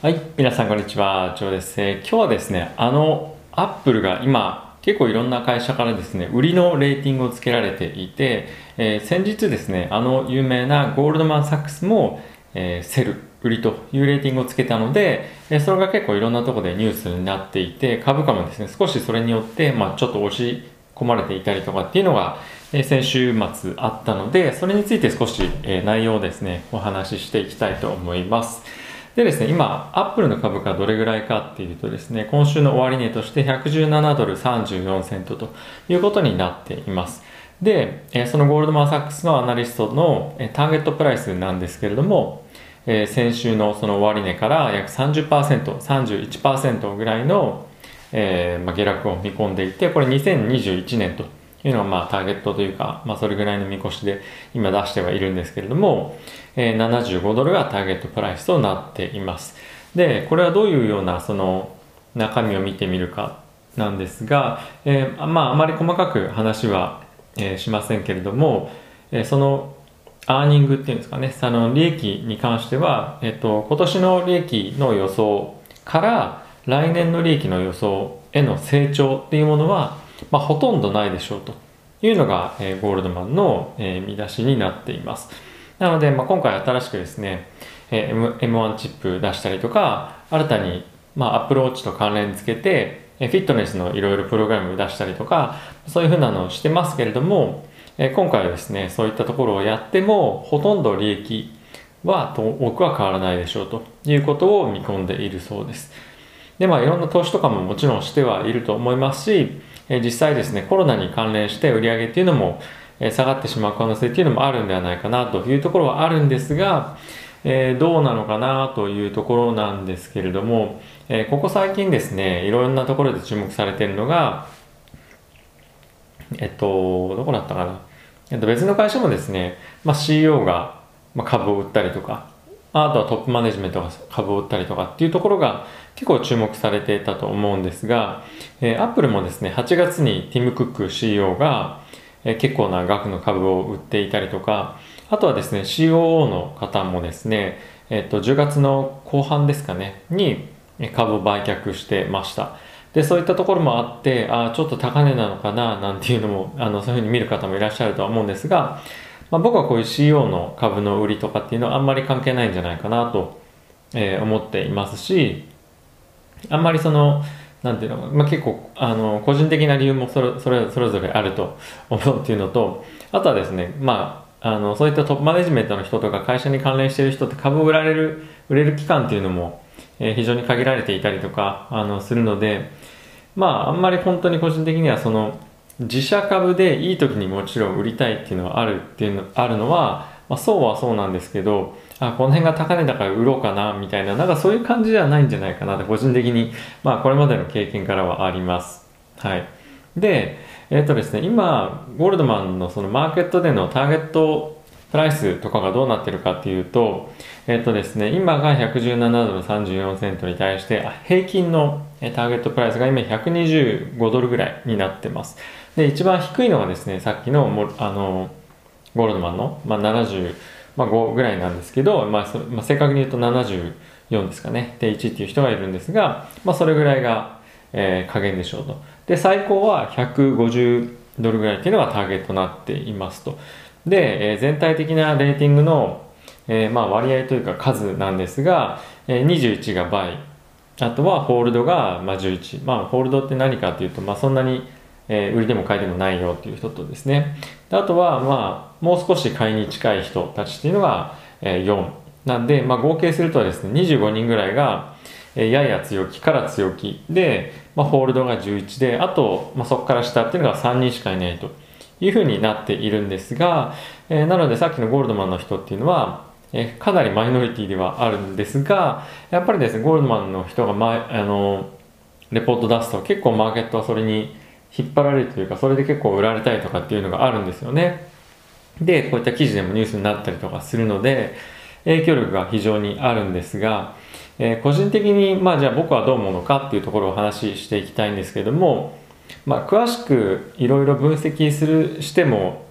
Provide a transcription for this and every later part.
はい、皆さんこんにちは、ジョーです。えー今日はですね、あの、アップルが今、結構いろんな会社からですね、売りのレーティングをつけられていて、えー先日ですね、あの有名なゴールドマン・サックスも、えーセル、売りというレーティングをつけたので、えそれが結構いろんなとこでニュースになっていて、株価もですね、少しそれによって、まあちょっと押し込まれていたりとかっていうのが、え先週末あったので、それについて少し、え内容をですね、お話ししていきたいと思います。でですね、今、アップルの株価どれぐらいかっていうとですね、今週の終値として117ドル34セントということになっています。で、そのゴールドマン・サックスのアナリストのターゲットプライスなんですけれども、先週のその終値から約30%、31%ぐらいの、えま、下落を見込んでいて、これ2021年というのがまあターゲットというか、まあ、それぐらいの見越しで今出してはいるんですけれども、えー75ドルがターゲットプライスとなっています。で、これはどういうようなその中身を見てみるかなんですが、えーまああまり細かく話は、えしませんけれども、えーそのアーニングっていうんですかね、その利益に関しては、えっと、今年の利益の予想から来年の利益の予想への成長っていうものは、まあ、ほとんどないでしょうというのが、えーゴールドマンの、えー見出しになっています。なので、まあ、今回新しくですね、えー M1 チップ出したりとか、新たに、まあ、アプルウォッチと関連付けて、えフィットネスのいろいろプログラム出したりとか、そういうふうなのをしてますけれども、え今回はですね、そういったところをやっても、ほとんど利益は、と多くは変わらないでしょうということを見込んでいるそうです。で、まあ、いろんな投資とかももちろんしてはいると思いますし、え実際ですね、コロナに関連して売り上げっていうのも、え下がってしまう可能性っていうのもあるんではないかなというところはあるんですが、えーどうなのかなというところなんですけれども、えーここ最近ですね、いろんなところで注目されているのが、えっと、どこだったかな。えっと、別の会社もですね、まあ、CEO が株を売ったりとか、あとはトップマネジメントが株を売ったりとかっていうところが結構注目されていたと思うんですが、えー、アップルもですね、8月にティム・クック CEO が、えー結構な額の株を売っていたりとか、あとはですね、COO の方もですね、えっと、10月の後半ですかね、に株を売却してました。で、そういったところもあって、ああ、ちょっと高値なのかな、なんていうのも、あの、そういうふうに見る方もいらっしゃるとは思うんですが、まあ、僕はこういう CEO の株の売りとかっていうのはあんまり関係ないんじゃないかなと、えー思っていますし、あんまりその、なんていうの、まあ、結構、あの、個人的な理由もそれ、それ、それぞれあると思うっていうのと、あとはですね、まあ、あの、そういったトップマネジメントの人とか会社に関連している人って株を売られる、売れる期間っていうのも、えー非常に限られていたりとか、あの、するので、まあ、あんまり本当に個人的にはその、自社株でいい時にもちろん売りたいっていうのはあるっていうの、あるのは、まあ、そうはそうなんですけど、あ、この辺が高値だから売ろうかな、みたいな、なんかそういう感じではないんじゃないかなって、個人的に、まあ、これまでの経験からはあります。はい。で、えっ、とですね、今、ゴールドマンのそのマーケットでのターゲットプライスとかがどうなってるかっていうと、えっ、とですね、今が117ドル34セントに対して、平均のターゲットプライスが今125ドルぐらいになってます。で、一番低いのがですね、さっきのもあのゴールドマンの、まあ、75ぐらいなんですけど、まあまあ、正確に言うと74ですかね。1っていう人がいるんですが、まあ、それぐらいが、えー加減でしょうと。で、最高は150ドルぐらいっていうのがターゲットになっていますと。で、えー全体的なレーティングの、えーまあ、割合というか数なんですが、えー21が倍。あとはホールドが、まあ、11。まあ、ホールドって何かっていうと、まあ、そんなに、えー売りでも買いでもないよっていう人とですね。であとは、まあ、もう少し買いに近い人たちっていうのが、えー4。なんで、まあ、合計するとですね、25人ぐらいが、えーやや強気から強気で、まあ、ホールドが11で、あと、まあ、そこから下っていうのが3人しかいないというふうになっているんですが、えーなのでさっきのゴールドマンの人っていうのは、えかなりマイノリティではあるんですが、やっぱりですね、ゴールドマンの人が、まあの、レポート出すと結構マーケットはそれに引っ張られるというか、それで結構売られたりとかっていうのがあるんですよね。で、こういった記事でもニュースになったりとかするので、影響力が非常にあるんですが、えー個人的に、まあじゃあ僕はどう思うのかっていうところをお話ししていきたいんですけども、まあ詳しくいろいろ分析する、しても、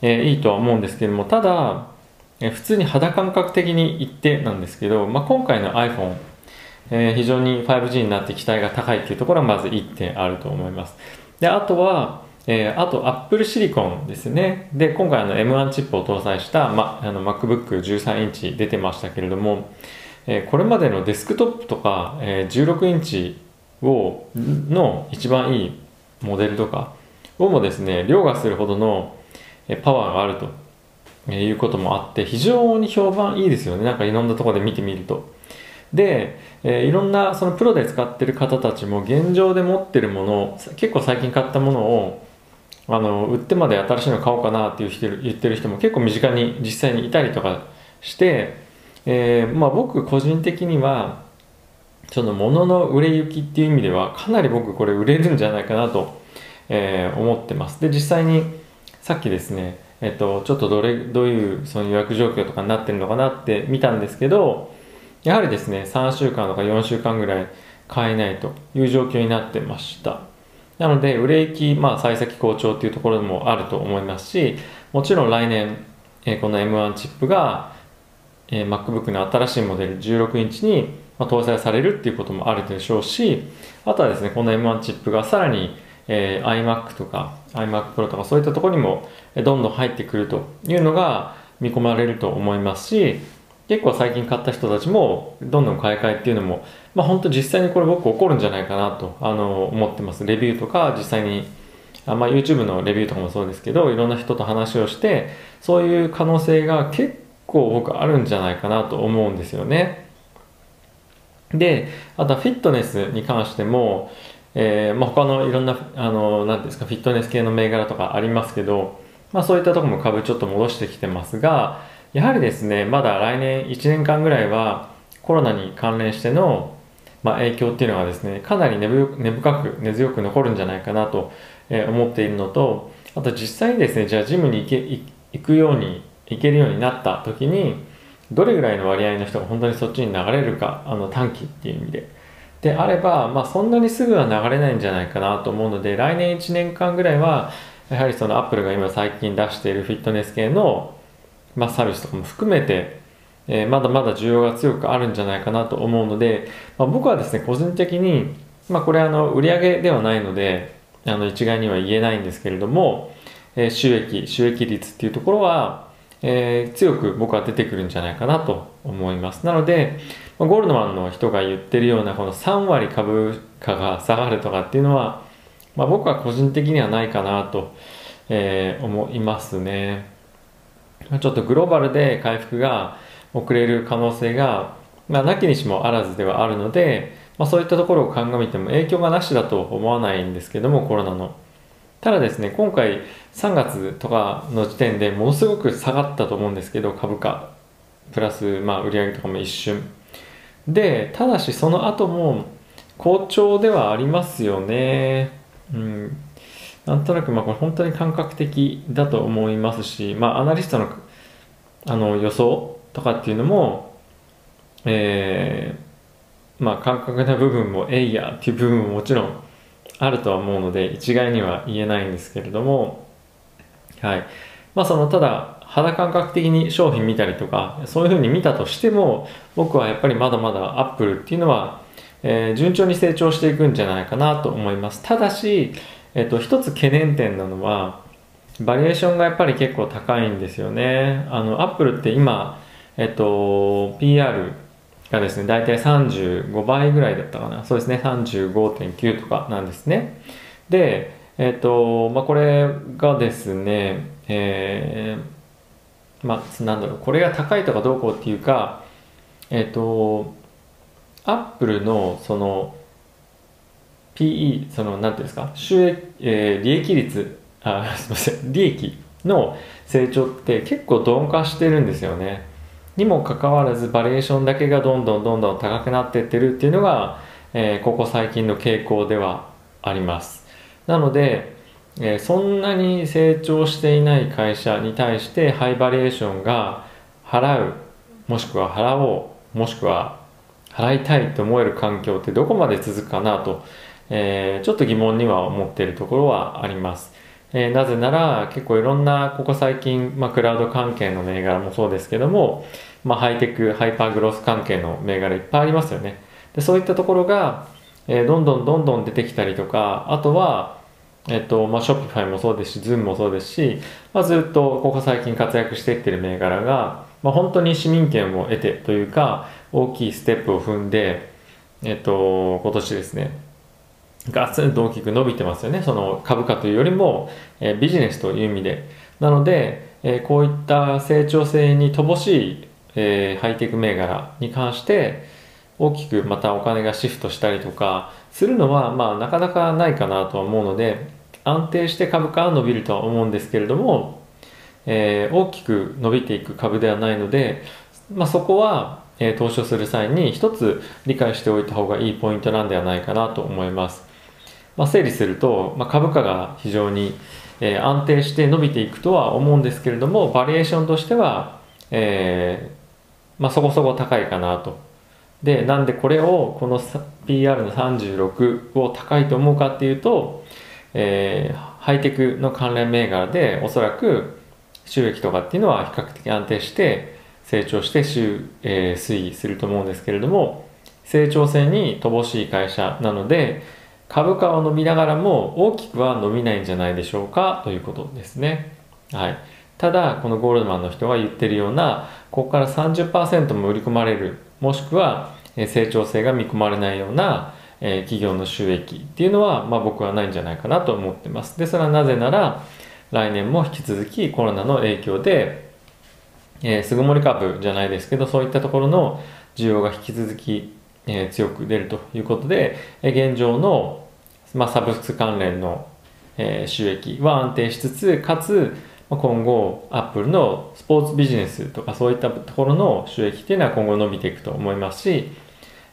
えーいいとは思うんですけども、ただ、えー普通に肌感覚的に言ってなんですけど、まあ今回の iPhone、えー、非常に 5G になって期待が高いっていうところはまず1点あると思います。で、あとは、えー、あと Apple シリコンですね。で、今回の M1 チップを搭載した、ま、あの MacBook 13インチ出てましたけれども、えー、これまでのデスクトップとか、えー、16インチをの一番いいモデルとかをもですね、凌駕するほどのパワーがあるということもあって、非常に評判いいですよね。なんかいろんなところで見てみると。で、えー、いろんなそのプロで使ってる方たちも現状で持ってるもの結構最近買ったものをあの売ってまで新しいの買おうかなっていう人言ってる人も結構身近に実際にいたりとかして、えー、まあ、僕個人的にはその物の売れ行きっていう意味ではかなり僕これ売れるんじゃないかなと、えー、思ってます。で実際にさっきですねえっと、ちょっとどれどういうその予約状況とかになってるのかなって見たんですけどやはりですね3週間とか4週間ぐらい買えないという状況になってました。なので売れ行き、まあ、幸先好調っていうところもあると思いますしもちろん来年、えー、この M1 チップが、えー、MacBook の新しいモデル16インチに、まあ、搭載されるっていうこともあるでしょうしあとはですねこの M1 チップがさらに、えー、iMac とか iMac Pro とかそういったところにもどんどん入ってくるというのが見込まれると思いますし結構最近買った人たちもどんどん買い替えっていうのもまあ本当実際にこれ僕起こるんじゃないかなとあの思ってます。レビューとか実際にあまあ YouTube のレビューとかもそうですけどいろんな人と話をしてそういう可能性が結構僕あるんじゃないかなと思うんですよね。であとはフィットネスに関してもえーまあ、他のいろんなあのなんですかフィットネス系の銘柄とかありますけど、まあ、そういったとこも株ちょっと戻してきてますがやはりですねまだ来年1年間ぐらいはコロナに関連しての、まあ、影響っていうのがですねかなり根深く根強く残るんじゃないかなと思っているのとあと実際にですねじゃあジムに行け行くように行けるようになった時にどれぐらいの割合の人が本当にそっちに流れるかあの短期っていう意味で。であれば、まあ、そんなにすぐは流れないんじゃないかなと思うので来年1年間ぐらいはやはりそのアップルが今最近出しているフィットネス系の、まあ、サービスとかも含めてえー、まだまだ需要が強くあるんじゃないかなと思うので、まあ、僕はですね個人的に、まあ、これあの売上ではないのであの一概には言えないんですけれども、えー、収益収益率っていうところは、えー、強く僕は出てくるんじゃないかなと思います。なので、まあ、ゴールドマンの人が言ってるようなこの3割株価が下がるとかっていうのは、まあ、僕は個人的にはないかなと、えー、思いますね。ちょっとグローバルで回復が遅れる可能性が、まあ、なきにしもあらずではあるので、まあ、そういったところを鑑みても影響がなしだと思わないんですけどもコロナの。ただですね今回3月とかの時点でものすごく下がったと思うんですけど株価。プラス、まあ、売上とかも一瞬。でただしその後も好調ではありますよね。うん。なんとなくまあこれ本当に感覚的だと思いますし、まあ、アナリストのあの予想とかっていうのも、えー、まあ感覚な部分もえいやっていう部分ももちろんあるとは思うので一概には言えないんですけれどもはい。まあそのただ肌感覚的に商品見たりとかそういうふうに見たとしても僕はやっぱりまだまだアップルっていうのは、えー、順調に成長していくんじゃないかなと思います。ただし、えっ、と一つ懸念点なのはバリエーションがやっぱり結構高いんですよねあのアップルって今えっと、PR がですね、大体35倍ぐらいだったかな。そうですね、35.9とかなんですね。で、えっと、まあ、これがですね、えー、まあ、なんだろう、これが高いとかどうこうっていうか、えっと、アップルのその PE、その、なんていうんですか、収益、えー、利益率、あ、すみません、利益の成長って結構鈍化してるんですよね。にもかかわらずバリエーションだけがどんどんどんどん高くなってってるっていうのが、えー、ここ最近の傾向ではあります。なので、えー、そんなに成長していない会社に対してハイバリエーションが払うもしくは払おうもしくは払いたいと思える環境ってどこまで続くかなと、えー、ちょっと疑問には思っているところはあります。えー、なぜなら結構いろんなここ最近、まあ、クラウド関係の銘柄もそうですけども、まあ、ハイテクハイパーグロス関係の銘柄いっぱいありますよね。でそういったところが、えー、どんどんどんどん出てきたりとかあとはえっとまあ、 Shopify もそうですし、 Zoom もそうですし、まあ、ずっとここ最近活躍していってる銘柄が、まあ、本当に市民権を得てというか、大きいステップを踏んで、えっと、今年ですね、ガツンと大きく伸びてますよね。その株価というよりも、えー、ビジネスという意味で。なので、えー、こういった成長性に乏しい、えー、ハイテク銘柄に関して、大きくまたお金がシフトしたりとかするのは、まあ、なかなかないかなとは思うので、安定して株価は伸びるとは思うんですけれども、えー、大きく伸びていく株ではないので、まあ、そこは、えー、投資をする際に一つ理解しておいた方がいいポイントなんではないかなと思います。まあ、整理すると、まあ、株価が非常に、えー、安定して伸びていくとは思うんですけれどもバリエーションとしては、えーまあ、そこそこ高いかなと。でなんでこれをこの PR の36を高いと思うかっていうと、えー、ハイテクの関連銘柄でおそらく収益とかっていうのは比較的安定して成長して週、えー、推移すると思うんですけれども成長性に乏しい会社なので株価は伸びながらも大きくは伸びないんじゃないでしょうかということですね。はい。ただ、このゴールドマンの人が言ってるような、ここから30%も売り込まれる、もしくは成長性が見込まれないような企業の収益っていうのは、まあ、僕はないんじゃないかなと思ってます。で、それはなぜなら、来年も引き続きコロナの影響で、えー、巣ごもり株じゃないですけど、そういったところの需要が引き続き、えー、強く出るということで、え、現状のまあ、サブスク関連の、えー、収益は安定しつつ、かつ、まあ、今後、アップルのスポーツビジネスとかそういったところの収益っていうのは今後伸びていくと思いますし、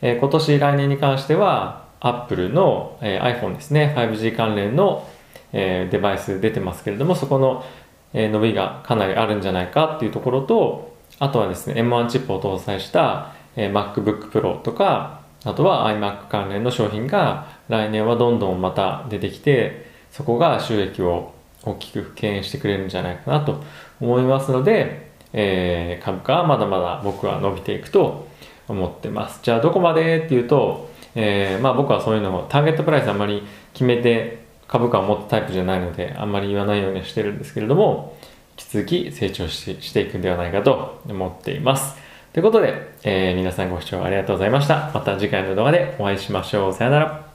えー、今年来年に関しては、アップルの、えー、iPhone ですね、5G 関連の、えー、デバイス出てますけれども、そこの、えー、伸びがかなりあるんじゃないかっていうところと、あとはですね、M1 チップを搭載した、えー、MacBook Pro とか、あとは iMac 関連の商品が来年はどんどんまた出てきて、そこが収益を大きく牽引してくれるんじゃないかなと思いますので、えー、株価はまだまだ僕は伸びていくと思ってます。じゃあどこまでっていうと、えー、まあ僕はそういうのをターゲットプライスあんまり決めて株価を持ったタイプじゃないのであんまり言わないようにしてるんですけれども、引き続き成長ししていくんではないかと思っています。ということで、えー、皆さんご視聴ありがとうございました。また次回の動画でお会いしましょう。さよなら。